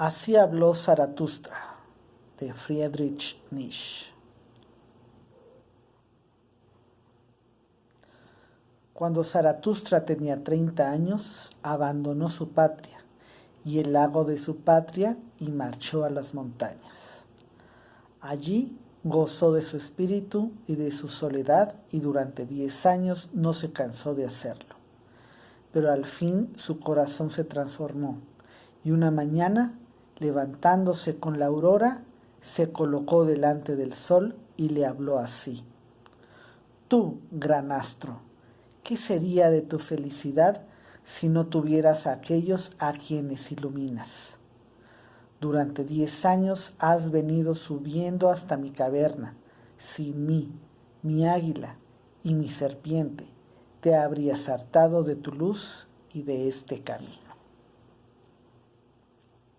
Así habló Zaratustra de Friedrich Nietzsche. Cuando Zaratustra tenía 30 años, abandonó su patria y el lago de su patria y marchó a las montañas. Allí gozó de su espíritu y de su soledad y durante 10 años no se cansó de hacerlo. Pero al fin su corazón se transformó y una mañana levantándose con la aurora, se colocó delante del sol y le habló así. Tú, gran astro, ¿qué sería de tu felicidad si no tuvieras a aquellos a quienes iluminas? Durante diez años has venido subiendo hasta mi caverna. Sin mí, mi águila y mi serpiente, te habrías hartado de tu luz y de este camino.